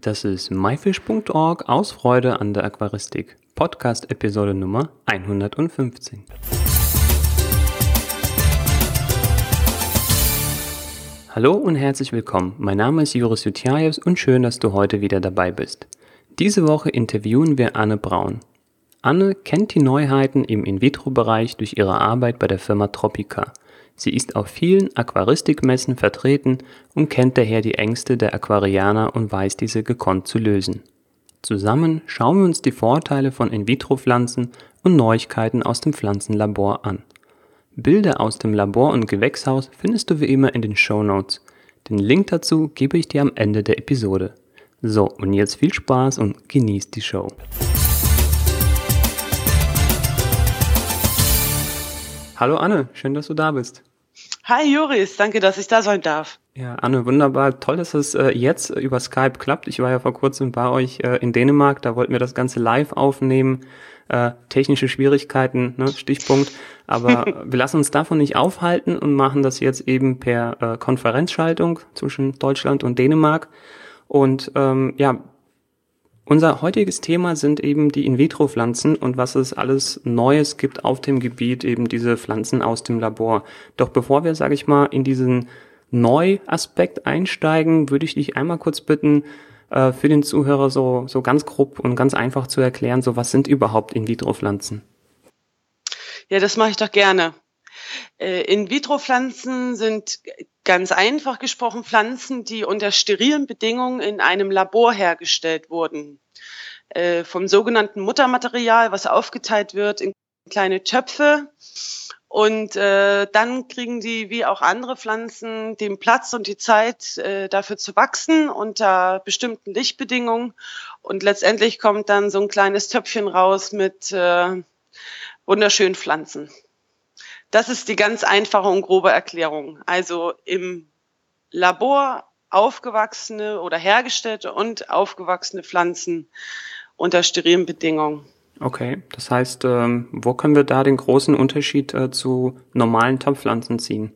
Das ist myfish.org aus Freude an der Aquaristik. Podcast Episode Nummer 115. Hallo und herzlich willkommen. Mein Name ist Joris Jutjajews und schön, dass du heute wieder dabei bist. Diese Woche interviewen wir Anne Braun. Anne kennt die Neuheiten im In-vitro-Bereich durch ihre Arbeit bei der Firma Tropica – Sie ist auf vielen Aquaristikmessen vertreten und kennt daher die Ängste der Aquarianer und weiß diese gekonnt zu lösen. Zusammen schauen wir uns die Vorteile von In-vitro-Pflanzen und Neuigkeiten aus dem Pflanzenlabor an. Bilder aus dem Labor und Gewächshaus findest du wie immer in den Show Notes. Den Link dazu gebe ich dir am Ende der Episode. So, und jetzt viel Spaß und genießt die Show. Hallo Anne, schön, dass du da bist. Hi Joris, danke, dass ich da sein darf. Ja, Anne, wunderbar. Toll, dass es äh, jetzt über Skype klappt. Ich war ja vor kurzem bei euch äh, in Dänemark, da wollten wir das Ganze live aufnehmen. Äh, technische Schwierigkeiten, ne, Stichpunkt. Aber wir lassen uns davon nicht aufhalten und machen das jetzt eben per äh, Konferenzschaltung zwischen Deutschland und Dänemark. Und ähm, ja, unser heutiges Thema sind eben die In-vitro-Pflanzen und was es alles Neues gibt auf dem Gebiet, eben diese Pflanzen aus dem Labor. Doch bevor wir, sage ich mal, in diesen Neuaspekt einsteigen, würde ich dich einmal kurz bitten, äh, für den Zuhörer so, so ganz grob und ganz einfach zu erklären, so was sind überhaupt In-vitro-Pflanzen? Ja, das mache ich doch gerne. Äh, In-vitro-Pflanzen sind ganz einfach gesprochen Pflanzen, die unter sterilen Bedingungen in einem Labor hergestellt wurden. Äh, vom sogenannten Muttermaterial, was aufgeteilt wird in kleine Töpfe. Und äh, dann kriegen die, wie auch andere Pflanzen, den Platz und die Zeit äh, dafür zu wachsen unter bestimmten Lichtbedingungen. Und letztendlich kommt dann so ein kleines Töpfchen raus mit äh, wunderschönen Pflanzen. Das ist die ganz einfache und grobe Erklärung. Also im Labor aufgewachsene oder hergestellte und aufgewachsene Pflanzen unter sterilen Bedingungen. Okay, das heißt, ähm, wo können wir da den großen Unterschied äh, zu normalen Topfpflanzen ziehen?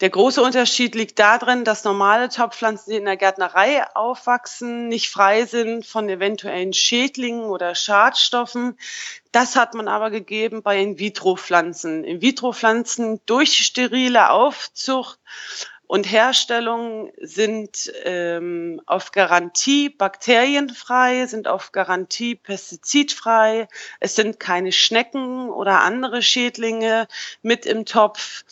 Der große Unterschied liegt darin, dass normale Topfpflanzen, die in der Gärtnerei aufwachsen, nicht frei sind von eventuellen Schädlingen oder Schadstoffen. Das hat man aber gegeben bei In-vitro-Pflanzen. In-vitro-Pflanzen durch sterile Aufzucht und Herstellung sind ähm, auf Garantie bakterienfrei, sind auf Garantie pestizidfrei. Es sind keine Schnecken oder andere Schädlinge mit im Topf.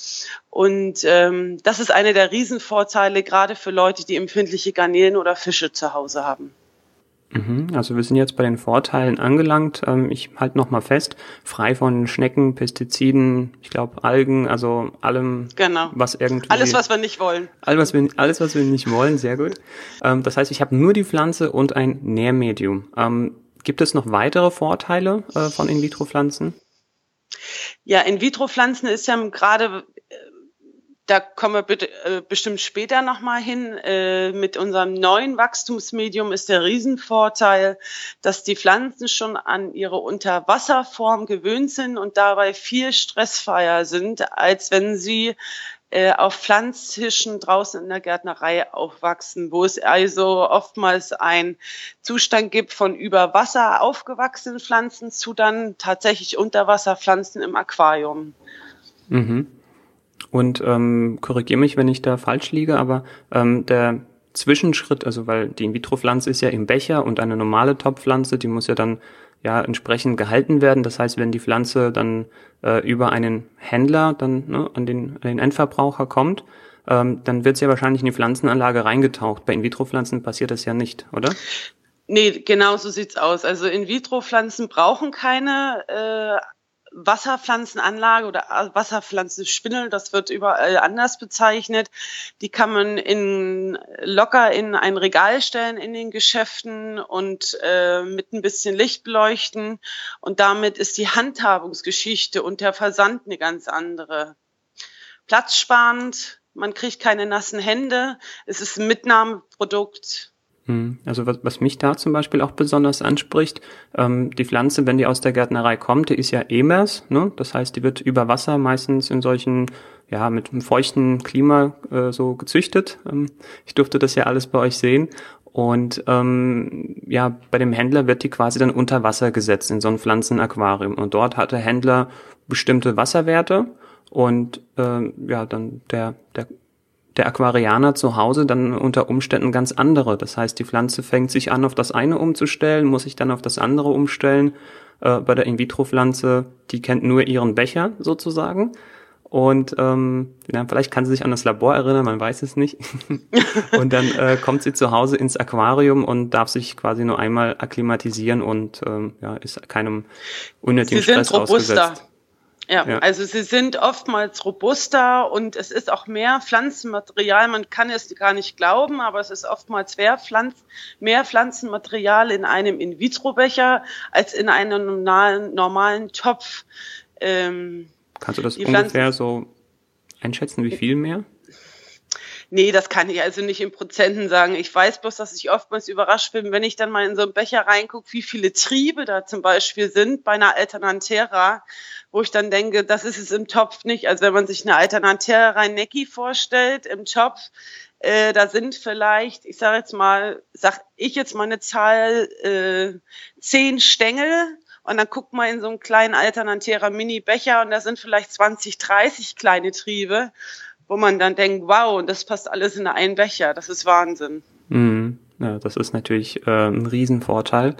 Und ähm, das ist einer der Riesenvorteile, gerade für Leute, die empfindliche Garnelen oder Fische zu Hause haben. Mhm, also wir sind jetzt bei den Vorteilen angelangt. Ähm, ich halte nochmal fest, frei von Schnecken, Pestiziden, ich glaube Algen, also allem, genau. was irgendwie... Alles, was wir nicht wollen. Alles, was wir, alles, was wir nicht wollen, sehr gut. Ähm, das heißt, ich habe nur die Pflanze und ein Nährmedium. Ähm, gibt es noch weitere Vorteile äh, von In-vitro-Pflanzen? Ja, In-vitro-Pflanzen ist ja gerade da kommen wir bitte, äh, bestimmt später nochmal hin. Äh, mit unserem neuen Wachstumsmedium ist der Riesenvorteil, dass die Pflanzen schon an ihre Unterwasserform gewöhnt sind und dabei viel stressfreier sind, als wenn sie äh, auf Pflanztischen draußen in der Gärtnerei aufwachsen, wo es also oftmals ein Zustand gibt von über Wasser aufgewachsenen Pflanzen zu dann tatsächlich Unterwasserpflanzen im Aquarium. Mhm. Und ähm, korrigiere mich, wenn ich da falsch liege, aber ähm, der Zwischenschritt, also weil die In-vitro-Pflanze ist ja im Becher und eine normale Topfpflanze, die muss ja dann ja entsprechend gehalten werden. Das heißt, wenn die Pflanze dann äh, über einen Händler dann ne, an, den, an den Endverbraucher kommt, ähm, dann wird sie ja wahrscheinlich in die Pflanzenanlage reingetaucht. Bei In-vitro-Pflanzen passiert das ja nicht, oder? Nee, genau so sieht's aus. Also In-vitro-Pflanzen brauchen keine äh, Wasserpflanzenanlage oder Wasserpflanzenspindel, das wird überall anders bezeichnet. Die kann man in, locker in ein Regal stellen in den Geschäften und äh, mit ein bisschen Licht beleuchten. Und damit ist die Handhabungsgeschichte und der Versand eine ganz andere. Platzsparend, man kriegt keine nassen Hände, es ist ein Mitnahmeprodukt hm. Also was, was mich da zum Beispiel auch besonders anspricht, ähm, die Pflanze, wenn die aus der Gärtnerei kommt, die ist ja emers, ne? das heißt, die wird über Wasser meistens in solchen, ja, mit einem feuchten Klima äh, so gezüchtet. Ähm, ich durfte das ja alles bei euch sehen. Und ähm, ja, bei dem Händler wird die quasi dann unter Wasser gesetzt in so ein Pflanzenaquarium. Und dort hat der Händler bestimmte Wasserwerte und äh, ja, dann der, der, der Aquarianer zu Hause dann unter Umständen ganz andere. Das heißt, die Pflanze fängt sich an, auf das eine umzustellen, muss sich dann auf das andere umstellen. Äh, bei der In-vitro-Pflanze, die kennt nur ihren Becher sozusagen. Und ähm, ja, vielleicht kann sie sich an das Labor erinnern, man weiß es nicht. und dann äh, kommt sie zu Hause ins Aquarium und darf sich quasi nur einmal akklimatisieren und ähm, ja, ist keinem unnötigen sie Stress robuster. ausgesetzt. Ja, ja, also sie sind oftmals robuster und es ist auch mehr Pflanzenmaterial. Man kann es gar nicht glauben, aber es ist oftmals mehr, Pflanz, mehr Pflanzenmaterial in einem In-vitro-Becher als in einem normalen, normalen Topf. Ähm, Kannst du das ungefähr so einschätzen, wie viel mehr? Nee, das kann ich also nicht in Prozenten sagen. Ich weiß bloß, dass ich oftmals überrascht bin, wenn ich dann mal in so einen Becher reingucke, wie viele Triebe da zum Beispiel sind bei einer Alternantera, wo ich dann denke, das ist es im Topf nicht. Also wenn man sich eine Alternantera rein Necki vorstellt im Topf, äh, da sind vielleicht, ich sage jetzt mal, sag ich jetzt mal eine Zahl, äh, zehn Stängel und dann guckt man in so einen kleinen Alternantärer Mini-Becher und da sind vielleicht 20, 30 kleine Triebe, wo man dann denkt, wow, das passt alles in einen Becher. Das ist Wahnsinn. Mhm. Ja, das ist natürlich äh, ein Riesenvorteil.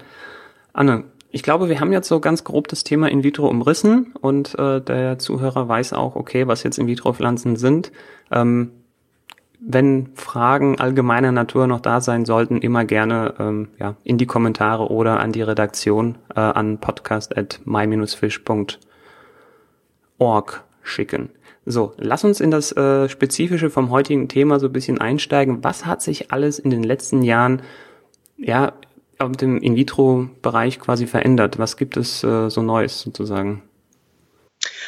Anne, ich glaube, wir haben jetzt so ganz grob das Thema In vitro umrissen und äh, der Zuhörer weiß auch, okay, was jetzt In vitro Pflanzen sind. Ähm, wenn Fragen allgemeiner Natur noch da sein sollten, immer gerne ähm, ja, in die Kommentare oder an die Redaktion äh, an podcast at my-fish.org schicken. So, lass uns in das äh, Spezifische vom heutigen Thema so ein bisschen einsteigen. Was hat sich alles in den letzten Jahren ja auf dem In-vitro-Bereich quasi verändert? Was gibt es äh, so Neues sozusagen?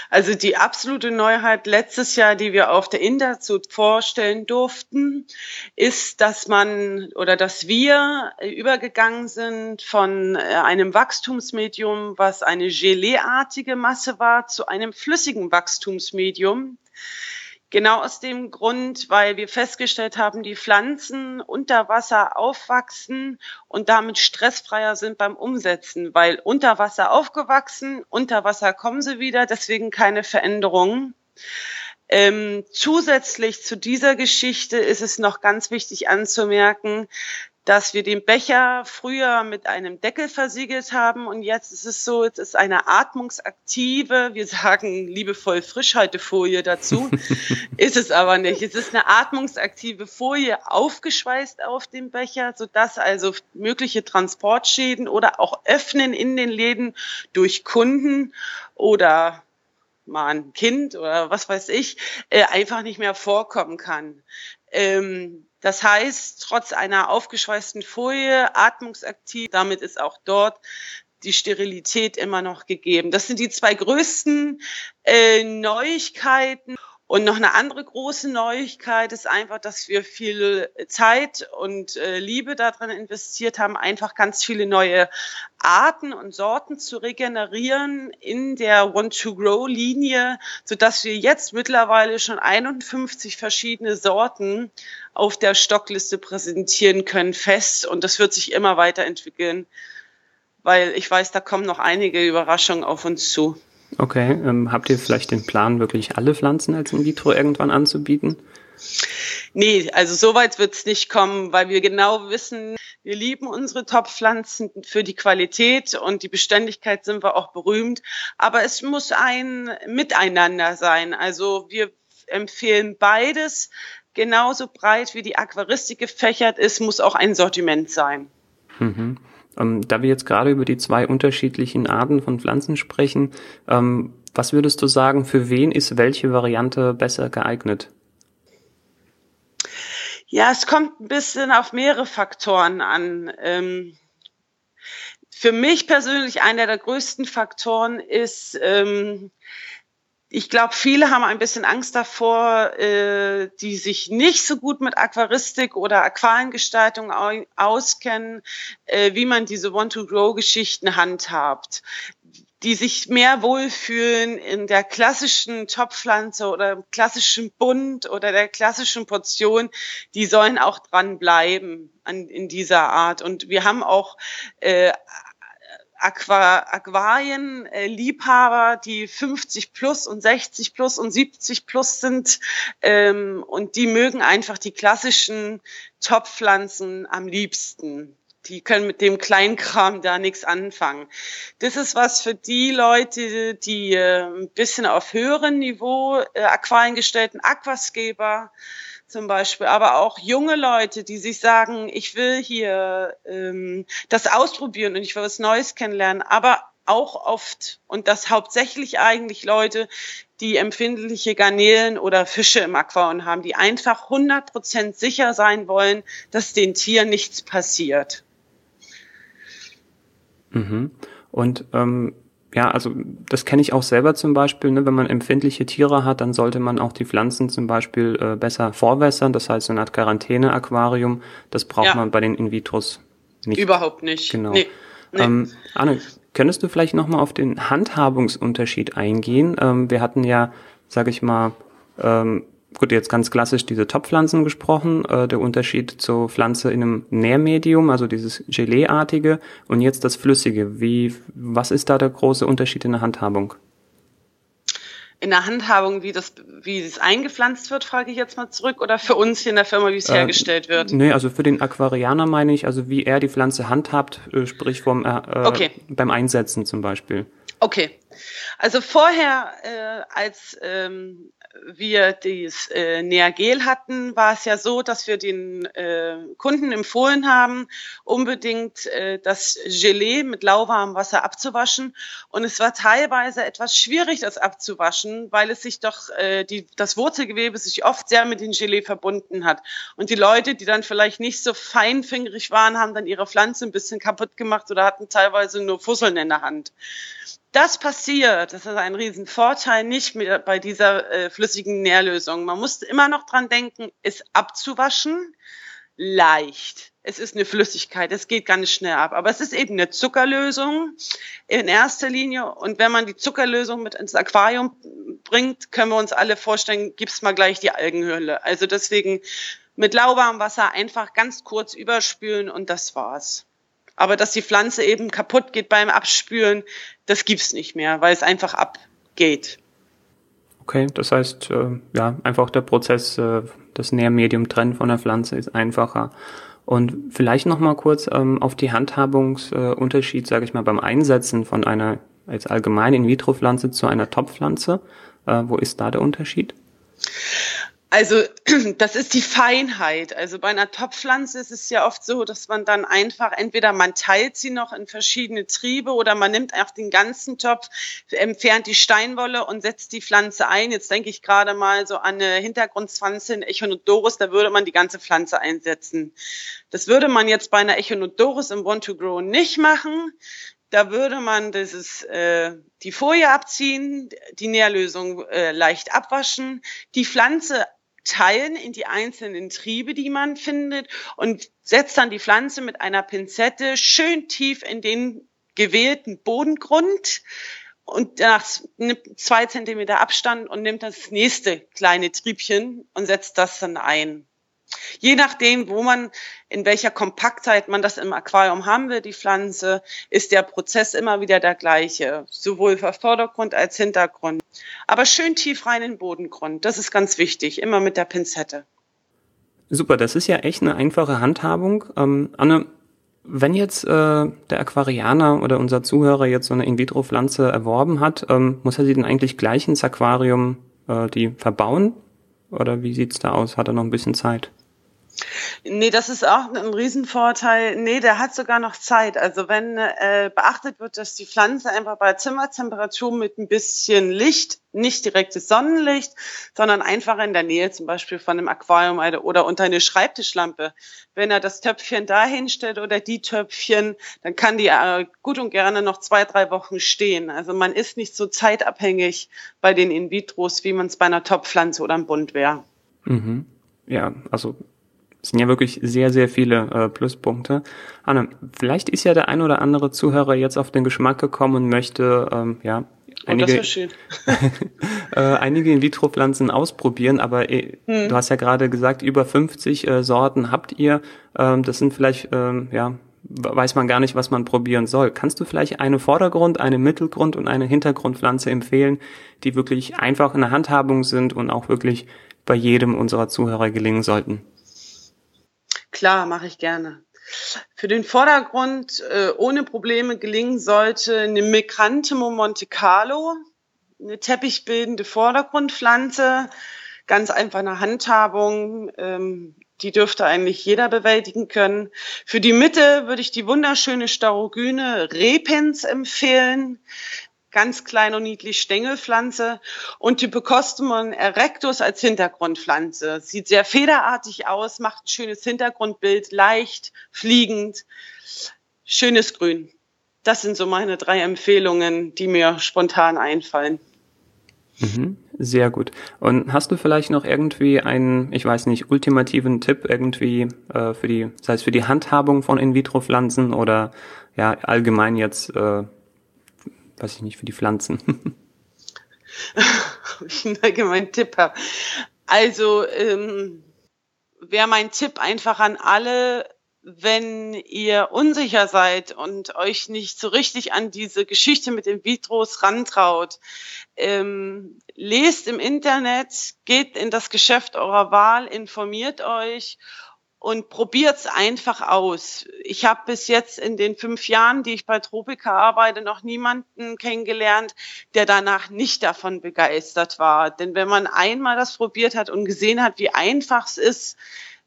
Also die absolute Neuheit letztes Jahr, die wir auf der Interzut vorstellen durften, ist, dass man oder dass wir übergegangen sind von äh, einem Wachstumsmedium, was eine Geleeartige Masse war, zu einem flüssigen Wachstumsmedium. Genau aus dem Grund, weil wir festgestellt haben, die Pflanzen unter Wasser aufwachsen und damit stressfreier sind beim Umsetzen, weil unter Wasser aufgewachsen, unter Wasser kommen sie wieder, deswegen keine Veränderungen. Ähm, zusätzlich zu dieser Geschichte ist es noch ganz wichtig anzumerken, dass wir den Becher früher mit einem Deckel versiegelt haben und jetzt ist es so, es ist eine atmungsaktive, wir sagen liebevoll Frischhaltefolie dazu, ist es aber nicht. Es ist eine atmungsaktive Folie aufgeschweißt auf dem Becher, sodass also mögliche Transportschäden oder auch Öffnen in den Läden durch Kunden oder mal ein Kind oder was weiß ich, äh, einfach nicht mehr vorkommen kann. Ähm, das heißt, trotz einer aufgeschweißten Folie, atmungsaktiv, damit ist auch dort die Sterilität immer noch gegeben. Das sind die zwei größten äh, Neuigkeiten. Und noch eine andere große Neuigkeit ist einfach, dass wir viel Zeit und äh, Liebe darin investiert haben, einfach ganz viele neue Arten und Sorten zu regenerieren in der Want-to-Grow-Linie, sodass wir jetzt mittlerweile schon 51 verschiedene Sorten auf der Stockliste präsentieren können, fest. Und das wird sich immer weiterentwickeln, weil ich weiß, da kommen noch einige Überraschungen auf uns zu. Okay, ähm, habt ihr vielleicht den Plan, wirklich alle Pflanzen als in vitro irgendwann anzubieten? Nee, also so weit wird es nicht kommen, weil wir genau wissen, wir lieben unsere Top-Pflanzen für die Qualität und die Beständigkeit sind wir auch berühmt. Aber es muss ein Miteinander sein. Also wir empfehlen beides. Genauso breit wie die Aquaristik gefächert ist, muss auch ein Sortiment sein. Mhm. Ähm, da wir jetzt gerade über die zwei unterschiedlichen Arten von Pflanzen sprechen, ähm, was würdest du sagen, für wen ist welche Variante besser geeignet? Ja, es kommt ein bisschen auf mehrere Faktoren an. Ähm, für mich persönlich einer der größten Faktoren ist, ähm, ich glaube, viele haben ein bisschen Angst davor, äh, die sich nicht so gut mit Aquaristik oder Aquariengestaltung auskennen, äh, wie man diese Want-to-Grow-Geschichten handhabt. die sich mehr wohlfühlen in der klassischen Topfpflanze oder klassischen Bund oder der klassischen Portion, die sollen auch dran bleiben an, in dieser Art. Und wir haben auch äh, Aqua Aquarien äh, Liebhaber, die 50 plus und 60 plus und 70 plus sind ähm, und die mögen einfach die klassischen Topfpflanzen am liebsten. Die können mit dem Kleinkram da nichts anfangen. Das ist was für die Leute, die äh, ein bisschen auf höherem Niveau äh, Aquarien gestellten Aquascaper zum Beispiel, aber auch junge Leute, die sich sagen, ich will hier ähm, das ausprobieren und ich will was Neues kennenlernen, aber auch oft und das hauptsächlich eigentlich Leute, die empfindliche Garnelen oder Fische im Aquarium haben, die einfach 100% sicher sein wollen, dass den Tieren nichts passiert. Mhm. Und ähm, ja, also das kenne ich auch selber zum Beispiel. Ne? Wenn man empfindliche Tiere hat, dann sollte man auch die Pflanzen zum Beispiel äh, besser vorwässern. Das heißt, so eine Art Quarantäne-Aquarium, das braucht ja. man bei den In-vitros nicht. Überhaupt nicht. Genau. Nee. Nee. Ähm, Anne, könntest du vielleicht nochmal auf den Handhabungsunterschied eingehen? Ähm, wir hatten ja, sage ich mal, ähm, gut, jetzt ganz klassisch diese Topfpflanzen gesprochen, äh, der Unterschied zur Pflanze in einem Nährmedium, also dieses Geleeartige und jetzt das Flüssige. Wie, was ist da der große Unterschied in der Handhabung? In der Handhabung, wie das, wie es eingepflanzt wird, frage ich jetzt mal zurück, oder für uns hier in der Firma, wie es äh, hergestellt wird? Nee, also für den Aquarianer meine ich, also wie er die Pflanze handhabt, äh, sprich vom, äh, äh, okay. beim Einsetzen zum Beispiel. Okay. Also vorher, äh, als ähm, wir das äh, Neagel hatten, war es ja so, dass wir den äh, Kunden empfohlen haben, unbedingt äh, das Gelee mit lauwarmem Wasser abzuwaschen. Und es war teilweise etwas schwierig, das abzuwaschen, weil es sich doch äh, die, das Wurzelgewebe sich oft sehr mit dem Gelee verbunden hat. Und die Leute, die dann vielleicht nicht so feinfingerig waren, haben dann ihre Pflanze ein bisschen kaputt gemacht oder hatten teilweise nur Fusseln in der Hand das passiert, das ist ein Riesenvorteil, nicht mit, bei dieser äh, flüssigen Nährlösung. Man muss immer noch dran denken, es abzuwaschen. Leicht. Es ist eine Flüssigkeit, es geht ganz schnell ab. Aber es ist eben eine Zuckerlösung in erster Linie. Und wenn man die Zuckerlösung mit ins Aquarium bringt, können wir uns alle vorstellen, gibt's mal gleich die Algenhülle. Also deswegen mit lauwarmem Wasser einfach ganz kurz überspülen und das war's. Aber dass die Pflanze eben kaputt geht beim Abspülen, das gibt's nicht mehr, weil es einfach abgeht. Okay, das heißt, äh, ja, einfach der Prozess, äh, das Nährmedium trennen von der Pflanze ist einfacher. Und vielleicht noch mal kurz ähm, auf die Handhabungsunterschied, äh, sage ich mal, beim Einsetzen von einer als allgemein In-vitro-Pflanze zu einer Top-Pflanze. Äh, wo ist da der Unterschied? Also das ist die Feinheit. Also bei einer Topfpflanze ist es ja oft so, dass man dann einfach entweder man teilt sie noch in verschiedene Triebe oder man nimmt einfach den ganzen Topf, entfernt die Steinwolle und setzt die Pflanze ein. Jetzt denke ich gerade mal so an eine Hintergrundpflanze in Echinodorus, da würde man die ganze Pflanze einsetzen. Das würde man jetzt bei einer Echinodorus im Want to Grow nicht machen. Da würde man dieses, äh, die Folie abziehen, die Nährlösung äh, leicht abwaschen, die Pflanze teilen in die einzelnen Triebe, die man findet und setzt dann die Pflanze mit einer Pinzette schön tief in den gewählten Bodengrund und danach nimmt zwei Zentimeter Abstand und nimmt das nächste kleine Triebchen und setzt das dann ein. Je nachdem, wo man, in welcher Kompaktheit man das im Aquarium haben will, die Pflanze, ist der Prozess immer wieder der gleiche, sowohl für Vordergrund als Hintergrund. Aber schön tief rein in den Bodengrund, das ist ganz wichtig, immer mit der Pinzette. Super, das ist ja echt eine einfache Handhabung. Ähm, Anne, wenn jetzt äh, der Aquarianer oder unser Zuhörer jetzt so eine In-vitro-Pflanze erworben hat, ähm, muss er sie denn eigentlich gleich ins Aquarium äh, die verbauen? Oder wie sieht's da aus? Hat er noch ein bisschen Zeit? Nee, das ist auch ein Riesenvorteil. Nee, der hat sogar noch Zeit. Also wenn äh, beachtet wird, dass die Pflanze einfach bei Zimmertemperatur mit ein bisschen Licht, nicht direktes Sonnenlicht, sondern einfach in der Nähe zum Beispiel von einem Aquarium oder unter eine Schreibtischlampe. Wenn er das Töpfchen da hinstellt oder die Töpfchen, dann kann die äh, gut und gerne noch zwei, drei Wochen stehen. Also man ist nicht so zeitabhängig bei den In-vitros, wie man es bei einer Topfpflanze oder einem Bund wäre. Mhm. Ja, also Das sind ja wirklich sehr, sehr viele äh, Pluspunkte. Anne, vielleicht ist ja der ein oder andere Zuhörer jetzt auf den Geschmack gekommen und möchte ähm, ja oh, einige, äh, einige In-vitro-Pflanzen ausprobieren, aber äh, hm. du hast ja gerade gesagt, über 50 äh, Sorten habt ihr. Ähm, das sind vielleicht, ähm, ja, weiß man gar nicht, was man probieren soll. Kannst du vielleicht eine Vordergrund-, eine Mittelgrund- und eine Hintergrundpflanze empfehlen, die wirklich einfach in der Handhabung sind und auch wirklich bei jedem unserer Zuhörer gelingen sollten? Klar, mache ich gerne. Für den Vordergrund äh, ohne Probleme gelingen sollte eine Mikrantemo Monte Carlo, eine teppichbildende Vordergrundpflanze, ganz einfach eine Handhabung, ähm, die dürfte eigentlich jeder bewältigen können. Für die Mitte würde ich die wunderschöne Starogyne Repens empfehlen ganz klein und niedlich Stängelpflanze und Typocostumon erectus als Hintergrundpflanze. Sieht sehr federartig aus, macht ein schönes Hintergrundbild, leicht, fliegend, schönes Grün. Das sind so meine drei Empfehlungen, die mir spontan einfallen. Mhm, sehr gut. Und hast du vielleicht noch irgendwie einen, ich weiß nicht, ultimativen Tipp irgendwie äh, für die, sei es für die Handhabung von In-vitro-Pflanzen oder ja allgemein jetzt äh, weiß ich nicht, für die Pflanzen. Ich einen allgemeinen Tipp habe. Also ähm, wäre mein Tipp einfach an alle, wenn ihr unsicher seid und euch nicht so richtig an diese Geschichte mit den Vitros rantraut, ähm, lest im Internet, geht in das Geschäft eurer Wahl, informiert euch und probiert's einfach aus. Ich habe bis jetzt in den fünf Jahren, die ich bei Tropica arbeite, noch niemanden kennengelernt, der danach nicht davon begeistert war. Denn wenn man einmal das probiert hat und gesehen hat, wie einfach es ist,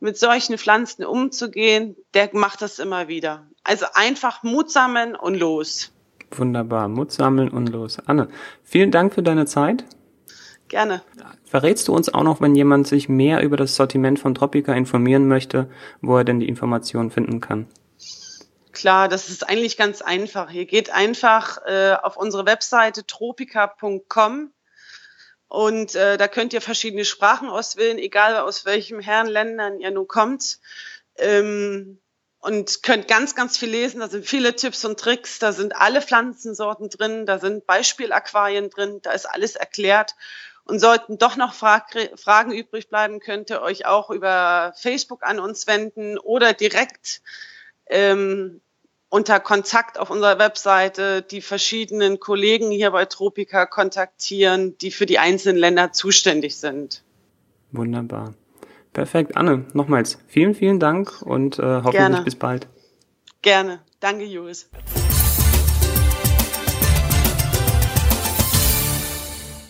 mit solchen Pflanzen umzugehen, der macht das immer wieder. Also einfach Mut sammeln und los. Wunderbar, Mut sammeln und los. Anne, vielen Dank für deine Zeit. Gerne. Verrätst du uns auch noch, wenn jemand sich mehr über das Sortiment von Tropica informieren möchte, wo er denn die Informationen finden kann? Klar, das ist eigentlich ganz einfach. Ihr geht einfach äh, auf unsere Webseite tropica.com und äh, da könnt ihr verschiedene Sprachen auswählen, egal aus welchem Herrenländern ihr nun kommt. Ähm, und könnt ganz, ganz viel lesen. Da sind viele Tipps und Tricks. Da sind alle Pflanzensorten drin. Da sind Beispielaquarien drin. Da ist alles erklärt. Und sollten doch noch Fragen übrig bleiben, könnt ihr euch auch über Facebook an uns wenden oder direkt ähm, unter Kontakt auf unserer Webseite die verschiedenen Kollegen hier bei Tropica kontaktieren, die für die einzelnen Länder zuständig sind. Wunderbar. Perfekt. Anne, nochmals vielen, vielen Dank und äh, hoffentlich Gerne. bis bald. Gerne. Danke, Jules.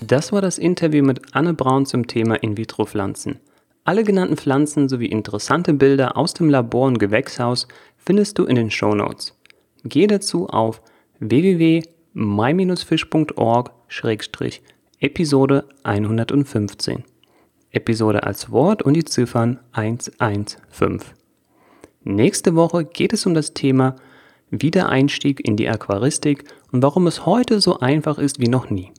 Das war das Interview mit Anne Braun zum Thema In-vitro-Pflanzen. Alle genannten Pflanzen sowie interessante Bilder aus dem Labor und Gewächshaus findest du in den Show Notes. Gehe dazu auf www.my-fish.org-episode 115. Episode als Wort und die Ziffern 115. Nächste Woche geht es um das Thema Wiedereinstieg in die Aquaristik und warum es heute so einfach ist wie noch nie.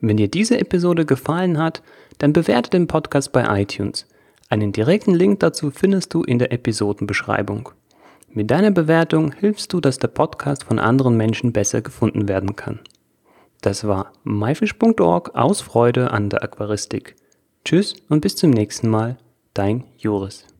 Wenn dir diese Episode gefallen hat, dann bewerte den Podcast bei iTunes. Einen direkten Link dazu findest du in der Episodenbeschreibung. Mit deiner Bewertung hilfst du, dass der Podcast von anderen Menschen besser gefunden werden kann. Das war myfish.org aus Freude an der Aquaristik. Tschüss und bis zum nächsten Mal, dein Joris.